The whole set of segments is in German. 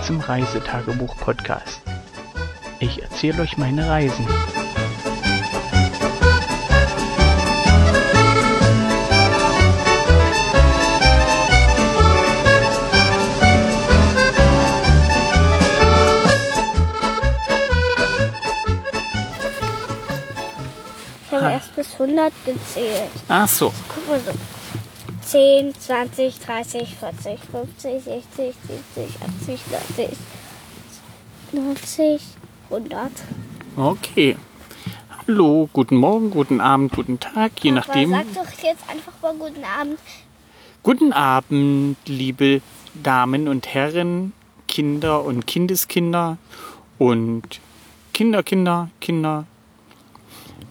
Willkommen zum Reisetagebuch-Podcast. Ich erzähle euch meine Reisen. Ich habe erst bis 100 gezählt. Ach so, Guck mal so. 10, 20, 30, 40, 50, 60, 70, 80, 90, 90, 100. okay. Hallo, guten Morgen, guten Abend, guten Tag, je Aber nachdem. sag doch jetzt einfach mal guten Abend. Guten Abend, liebe Damen und Herren, Kinder und Kindeskinder und Kinderkinder, Kinder.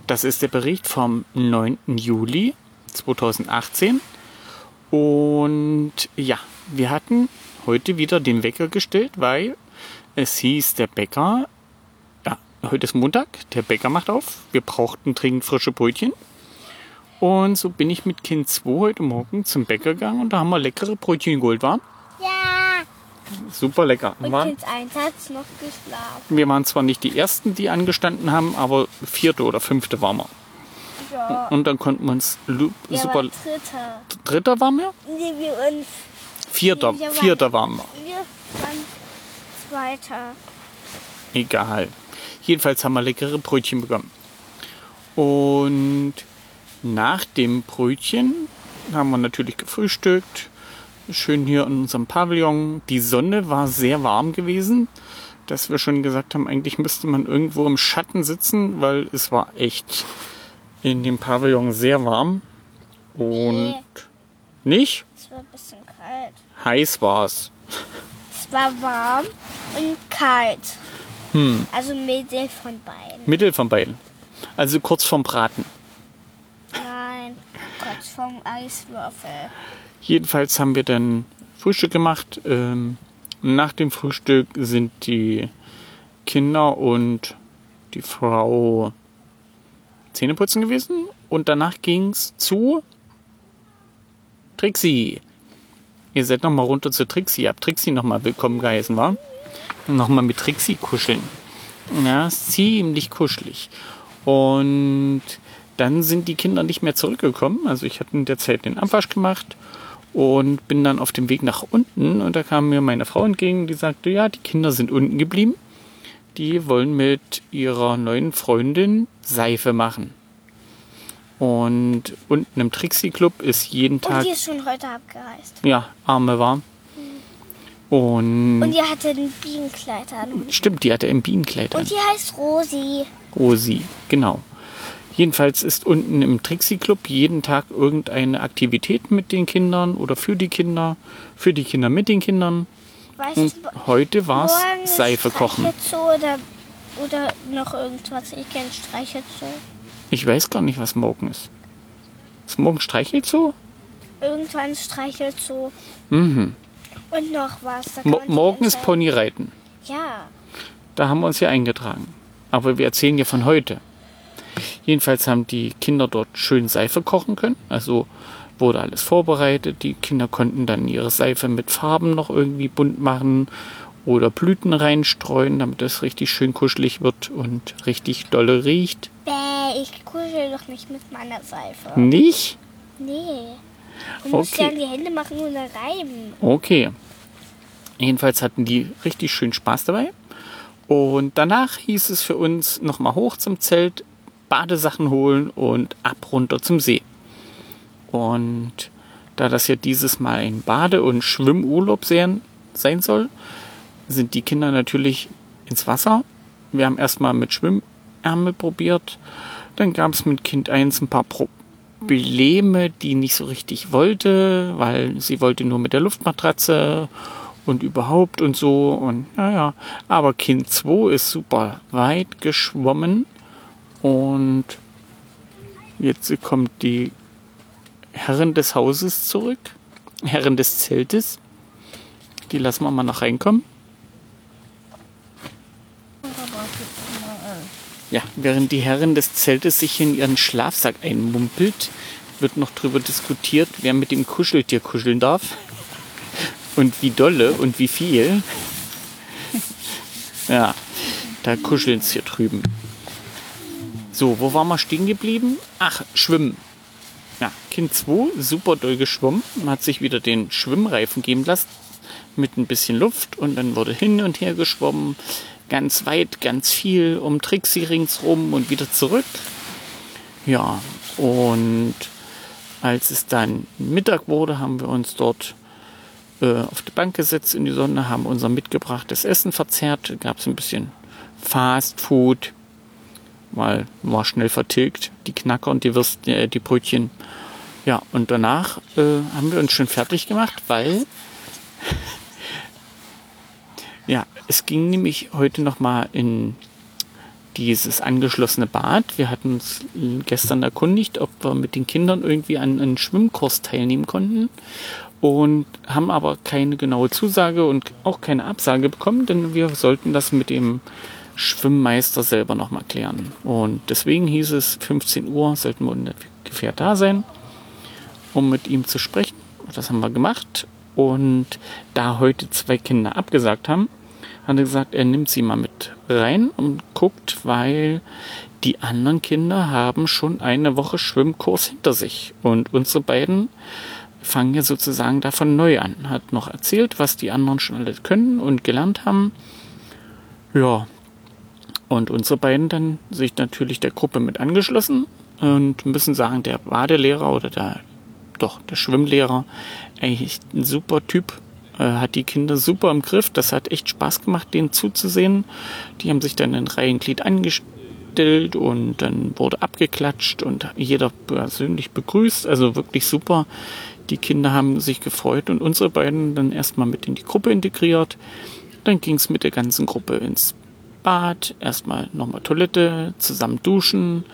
Das ist der Bericht vom 9. Juli 2018. Und ja, wir hatten heute wieder den Wecker gestellt, weil es hieß, der Bäcker, ja, heute ist Montag, der Bäcker macht auf. Wir brauchten dringend frische Brötchen. Und so bin ich mit Kind 2 heute Morgen zum Bäcker gegangen und da haben wir leckere Brötchen geholt, war? Ja. Super lecker. Und Waren, Kind 1 hat noch geschlafen. wir waren zwar nicht die Ersten, die angestanden haben, aber vierte oder fünfte waren wir. Ja. Und dann konnten wir uns lu- Wir super... waren Dritter. Dritter waren wir? Nee, wir uns. Vierter, Wir waren- vierter waren wir. Wir waren Zweiter. Egal. Jedenfalls haben wir leckere Brötchen bekommen. Und nach dem Brötchen haben wir natürlich gefrühstückt. Schön hier in unserem Pavillon. Die Sonne war sehr warm gewesen, dass wir schon gesagt haben, eigentlich müsste man irgendwo im Schatten sitzen, weil es war echt in dem Pavillon sehr warm. Und nicht? Es war ein bisschen kalt. Heiß war es. Es war warm und kalt. Hm. Also Mittel von beiden. Mittel von beiden. Also kurz vorm Braten. Nein, kurz vom Eiswürfel. Jedenfalls haben wir dann Frühstück gemacht. Ähm, nach dem Frühstück sind die Kinder und die Frau Zähneputzen gewesen. Und danach ging's zu Trixie. Ihr seid nochmal runter zu Trixie. Habt Trixie nochmal willkommen geheißen, war? Nochmal mit Trixie kuscheln. Ja, ist ziemlich kuschelig. Und dann sind die Kinder nicht mehr zurückgekommen. Also ich hatte in der Zeit den Abwasch gemacht und bin dann auf dem Weg nach unten und da kam mir meine Frau entgegen, die sagte, ja, die Kinder sind unten geblieben. Die wollen mit ihrer neuen Freundin Seife machen. Und unten im Trixie Club ist jeden Und Tag, die ist schon heute abgereist. ja, Arme warm. Und, Und die hatte ein Bienenkleid an. stimmt, die hatte ein Bienenkleid an. Und die heißt Rosi. Rosi, genau. Jedenfalls ist unten im Trixie Club jeden Tag irgendeine Aktivität mit den Kindern oder für die Kinder, für die Kinder mit den Kindern. Weißt Und du, heute war es Seife kochen. Oder, oder noch irgendwas. Ich kenne Streichelzoo. Ich weiß gar nicht, was morgen ist. Ist morgen Streichelzoo? Irgendwann Streichelzoo. Mhm. Und noch was. Mo morgen ist. Ponyreiten. Ja. Da haben wir uns ja eingetragen. Aber wir erzählen ja von heute. Jedenfalls haben die Kinder dort schön Seife kochen können. Also wurde alles vorbereitet. Die Kinder konnten dann ihre Seife mit Farben noch irgendwie bunt machen oder Blüten reinstreuen, damit es richtig schön kuschelig wird und richtig dolle riecht. Bäh, ich kuschel doch nicht mit meiner Seife. Nicht? Nee. Du musst Okay. ja die Hände machen und dann reiben. Okay. Jedenfalls hatten die richtig schön Spaß dabei. Und danach hieß es für uns nochmal hoch zum Zelt, Badesachen holen und ab runter zum See. Und da das ja dieses Mal ein Bade- und Schwimmurlaub sein, sein soll, sind die Kinder natürlich ins Wasser. Wir haben erstmal mit Schwimmärmel probiert. Dann gab es mit Kind 1 ein paar Probleme, die nicht so richtig wollte, weil sie wollte nur mit der Luftmatratze und überhaupt und so. Und naja, aber Kind 2 ist super weit geschwommen. Und jetzt kommt die Herrin des Hauses zurück. Herrin des Zeltes. Die lassen wir mal noch reinkommen. Ja, während die Herrin des Zeltes sich in ihren Schlafsack einmumpelt, wird noch darüber diskutiert, wer mit dem Kuscheltier kuscheln darf. Und wie dolle und wie viel. Ja, da kuscheln es hier drüben. So, wo waren wir stehen geblieben? Ach, Schwimmen. Kind 2, super doll geschwommen, hat sich wieder den Schwimmreifen geben lassen mit ein bisschen Luft und dann wurde hin und her geschwommen, ganz weit, ganz viel um Trixie ringsrum und wieder zurück. Ja, und als es dann Mittag wurde, haben wir uns dort äh, auf die Bank gesetzt in die Sonne, haben unser mitgebrachtes Essen verzehrt, gab es ein bisschen Fast Food, weil war schnell vertilgt, die Knacker und die Würstchen, äh, die Brötchen. Ja, und danach äh, haben wir uns schon fertig gemacht, weil ja, es ging nämlich heute noch mal in dieses angeschlossene Bad. Wir hatten uns gestern erkundigt, ob wir mit den Kindern irgendwie an einen Schwimmkurs teilnehmen konnten und haben aber keine genaue Zusage und auch keine Absage bekommen, denn wir sollten das mit dem Schwimmmeister selber nochmal klären. Und deswegen hieß es, 15 Uhr sollten wir ungefähr da sein, um mit ihm zu sprechen. Das haben wir gemacht. Und da heute zwei Kinder abgesagt haben, hat er gesagt, er nimmt sie mal mit rein und guckt, weil die anderen Kinder haben schon eine Woche Schwimmkurs hinter sich. Und unsere beiden fangen ja sozusagen davon neu an. Hat noch erzählt, was die anderen schon alles können und gelernt haben. Ja, und unsere beiden dann sich natürlich der Gruppe mit angeschlossen und müssen sagen, der Badelehrer oder der, doch, der Schwimmlehrer, echt ein super Typ, äh, hat die Kinder super im Griff. Das hat echt Spaß gemacht, denen zuzusehen. Die haben sich dann in Reihenglied angestellt und dann wurde abgeklatscht und jeder persönlich begrüßt. Also wirklich super. Die Kinder haben sich gefreut und unsere beiden dann erstmal mit in die Gruppe integriert. Dann ging es mit der ganzen Gruppe ins Bad, erstmal nochmal Toilette, zusammen duschen.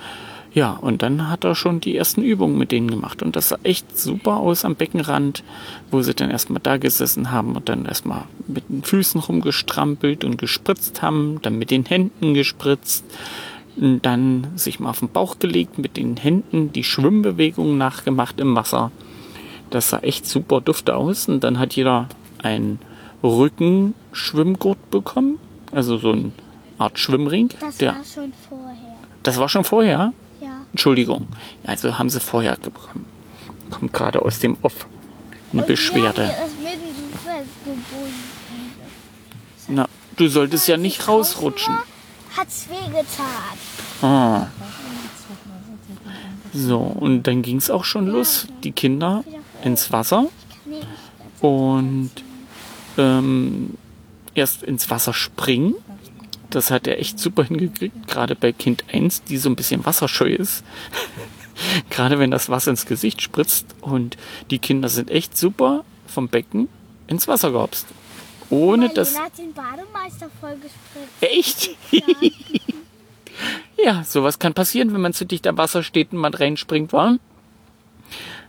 Ja, und dann hat er schon die ersten Übungen mit denen gemacht. Und das sah echt super aus am Beckenrand, wo sie dann erstmal da gesessen haben und dann erstmal mit den Füßen rumgestrampelt und gespritzt haben, dann mit den Händen gespritzt, und dann sich mal auf den Bauch gelegt, mit den Händen die Schwimmbewegungen nachgemacht im Wasser. Das sah echt super dufte aus. Und dann hat jeder einen Rückenschwimmgurt bekommen, also so ein Art Schwimmring. Das der, war schon vorher. das war schon vorher? Entschuldigung. Also haben sie vorher bekommen. Kommt gerade aus dem Off. Eine Beschwerde. Dem festgebunden. Na, du solltest ja nicht rausrutschen. Hat's wehgetan. Ah. So, und dann ging es auch schon los. Die Kinder ins Wasser und ähm, erst ins Wasser springen. Das hat er echt super hingekriegt, gerade bei Kind 1, die so ein bisschen wasserscheu ist. gerade wenn das Wasser ins Gesicht spritzt und die Kinder sind echt super vom Becken ins Wasser gehopst. Ohne dass. Marlene hat den Bademeister vollgespritzt. Echt? Ja. Ja, sowas kann passieren, wenn man zu dicht am Wasser steht und man reinspringt, war.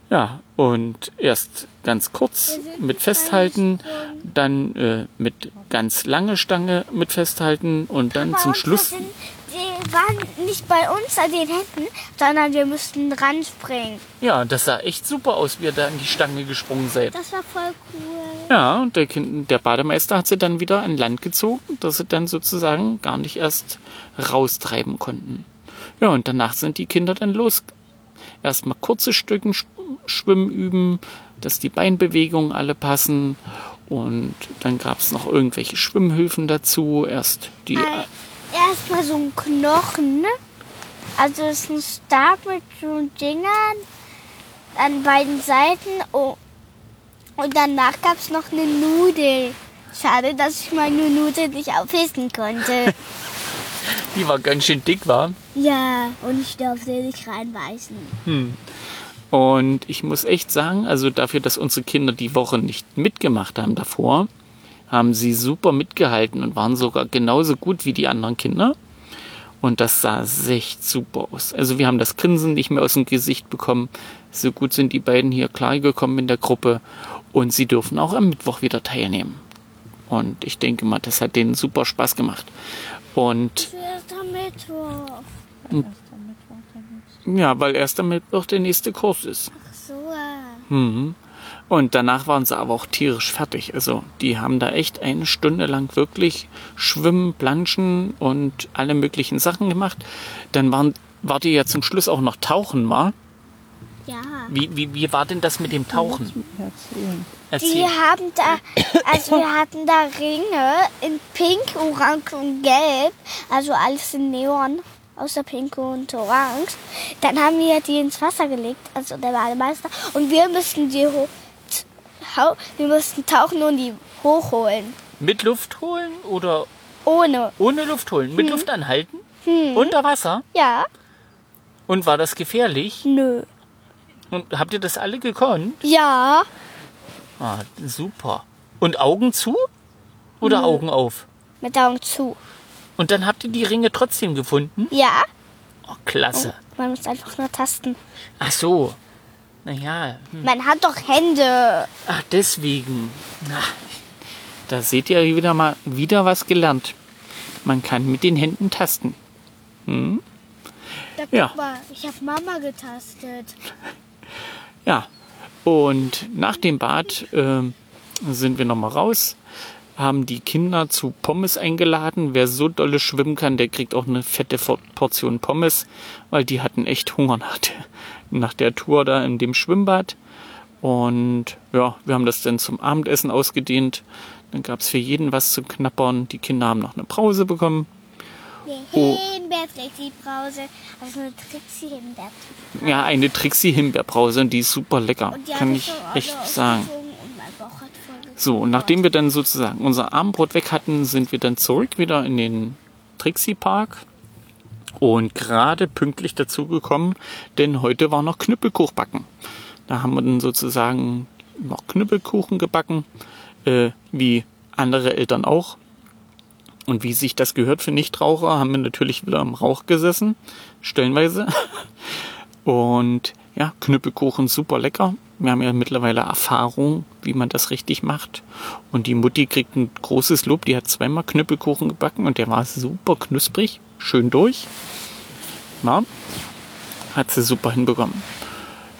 Ja, und erst ganz kurz mit festhalten, dann äh, mit ganz lange Stange mit festhalten und dann Bei zum Schluss. Sind, die waren nicht bei uns an den Händen, sondern wir mussten dran springen. Ja, das sah echt super aus, wie ihr da an die Stange gesprungen seid. Das war voll cool. Ja, und der, kind, der Bademeister hat sie dann wieder an Land gezogen, dass sie dann sozusagen gar nicht erst raustreiben konnten. Ja, und danach sind die Kinder dann los. Erstmal kurze Stücken sch- schwimmen üben, dass die Beinbewegungen alle passen. Und dann gab es noch irgendwelche Schwimmhilfen dazu. Erst die. Äh, Erstmal so ein Knochen, ne? Also es ist ein Stab mit so Dingern an beiden Seiten. Oh. Und danach gab es noch eine Nudel. Schade, dass ich meine Nudel nicht aufessen konnte. Die war ganz schön dick, war. ja, und ich durfte nicht reinbeißen. Und ich muss echt sagen, also dafür, dass unsere Kinder die Woche nicht mitgemacht haben davor, haben sie super mitgehalten und waren sogar genauso gut wie die anderen Kinder. Und das sah echt super aus. Also wir haben das Grinsen nicht mehr aus dem Gesicht bekommen. So gut sind die beiden hier klargekommen in der Gruppe. Und sie dürfen auch am Mittwoch wieder teilnehmen. Und ich denke mal, das hat denen super Spaß gemacht. Und Zuerst am Mittwoch. ja, weil erst am Mittwoch der nächste Kurs ist. Ach so. äh. Mhm. Und danach waren sie aber auch tierisch fertig. Also die haben da echt eine Stunde lang wirklich schwimmen, planschen und alle möglichen Sachen gemacht. Dann waren, war die ja zum Schluss auch noch tauchen, war? Ja. Wie, wie, wie war denn das mit dem Tauchen? Die Erzähl. haben da, also wir hatten da Ringe in Pink, Orange und Gelb, also alles in Neon, außer Pink und Orange. Dann haben wir die ins Wasser gelegt, also der Bademeister, und wir mussten die hoch, wir mussten tauchen und die hochholen. Mit Luft holen oder Ohne. ohne Luft holen? Mit Luft anhalten? Unter Wasser? Ja? Und war das gefährlich? Nö. Und habt ihr das alle gekonnt? Ja. Ah, super. Und Augen zu? Oder Augen auf? Mit Augen zu. Und dann habt ihr die Ringe trotzdem gefunden? Ja? Oh, klasse. Man muss einfach nur tasten. Ach so. Naja, hm. Man hat doch Hände. ach deswegen. Na, da seht ihr wieder mal wieder was gelernt. Man kann mit den Händen tasten. Da, Ja. guck mal, ich habe Mama getastet. Ja, und nach dem Bad ähm, sind wir nochmal raus, haben die Kinder zu Pommes eingeladen. Wer so dolle schwimmen kann, der kriegt auch eine fette Portion Pommes, weil die hatten echt Hunger nach der, nach der Tour da in dem Schwimmbad. Und ja, wir haben das dann zum Abendessen ausgedehnt. Dann gab es für jeden was zu knappern. Die Kinder haben noch eine Brause bekommen. Oh. Himbeer-Trixie-Brause. Also eine Trixie-Himbeer. Ja, eine Trixie Himbeerbrause und die ist super lecker, kann ich echt sagen. So, und nachdem wir dann sozusagen unser Abendbrot weg hatten, sind wir dann zurück wieder in den Trixie Park und gerade pünktlich dazu gekommen, denn heute war noch Knüppelkuch backen. Da haben wir dann sozusagen noch Knüppelkuchen gebacken, äh, wie andere Eltern auch. Und wie sich das gehört für Nichtraucher, haben wir natürlich wieder im Rauch gesessen, stellenweise. Und ja, Knüppelkuchen super lecker. Wir haben ja mittlerweile Erfahrung, wie man das richtig macht. Und die Mutti kriegt ein großes Lob. Die hat zweimal Knüppelkuchen gebacken und der war super knusprig, schön durch. Ja, hat sie super hinbekommen.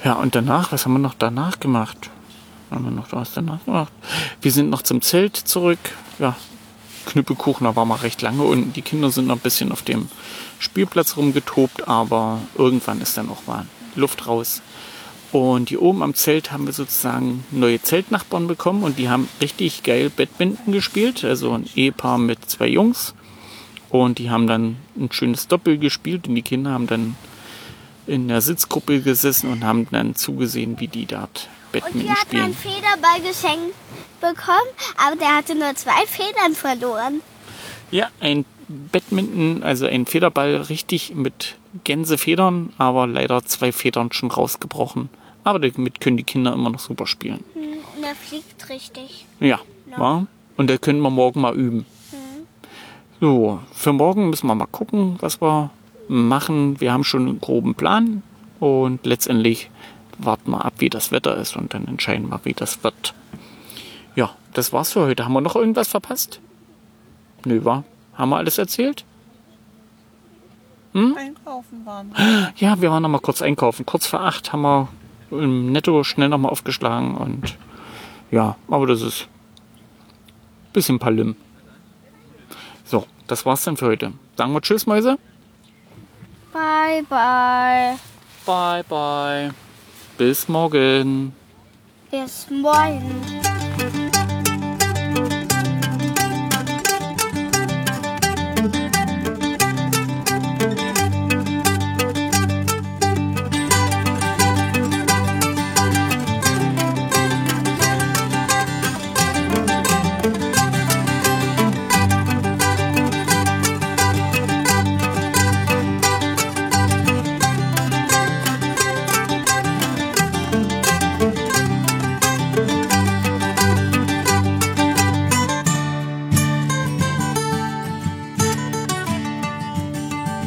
Ja, und danach, was haben wir noch danach gemacht? Haben wir noch was danach gemacht? Wir sind noch zum Zelt zurück. Ja, Knüppelkuchen, da waren wir recht lange und die Kinder sind noch ein bisschen auf dem Spielplatz rumgetobt, aber irgendwann ist dann auch mal Luft raus. Und hier oben am Zelt haben wir sozusagen neue Zeltnachbarn bekommen und die haben richtig geil Badminton gespielt. Also ein Ehepaar mit zwei Jungs. Und die haben dann ein schönes Doppel gespielt und die Kinder haben dann in der Sitzgruppe gesessen und haben dann zugesehen, wie die dort Und wir Badminton hatten spielen. einen Federball geschenkt bekommen, aber der hatte nur zwei Federn verloren. Ja, ein Badminton, also ein Federball richtig mit Gänsefedern, aber leider zwei Federn schon rausgebrochen. Aber damit können die Kinder immer noch super spielen. Hm, Und er fliegt richtig. Ja, ja. Und da können wir morgen mal üben. So, für morgen müssen wir mal gucken, was wir machen. Wir haben schon einen groben Plan und letztendlich warten wir ab, wie das Wetter ist und dann entscheiden wir, wie das wird. Ja, das war's für heute. Haben wir noch irgendwas verpasst? Nö, war. Haben wir alles erzählt? Einkaufen waren. Ja, wir waren noch mal kurz einkaufen. Kurz vor acht haben wir im Netto schnell noch mal aufgeschlagen und ja, aber das ist ein bisschen Palim. So, das war's dann für heute. Sagen wir Tschüss, Mäuse. Bye, bye. Bye, bye. Bis morgen. Bis morgen.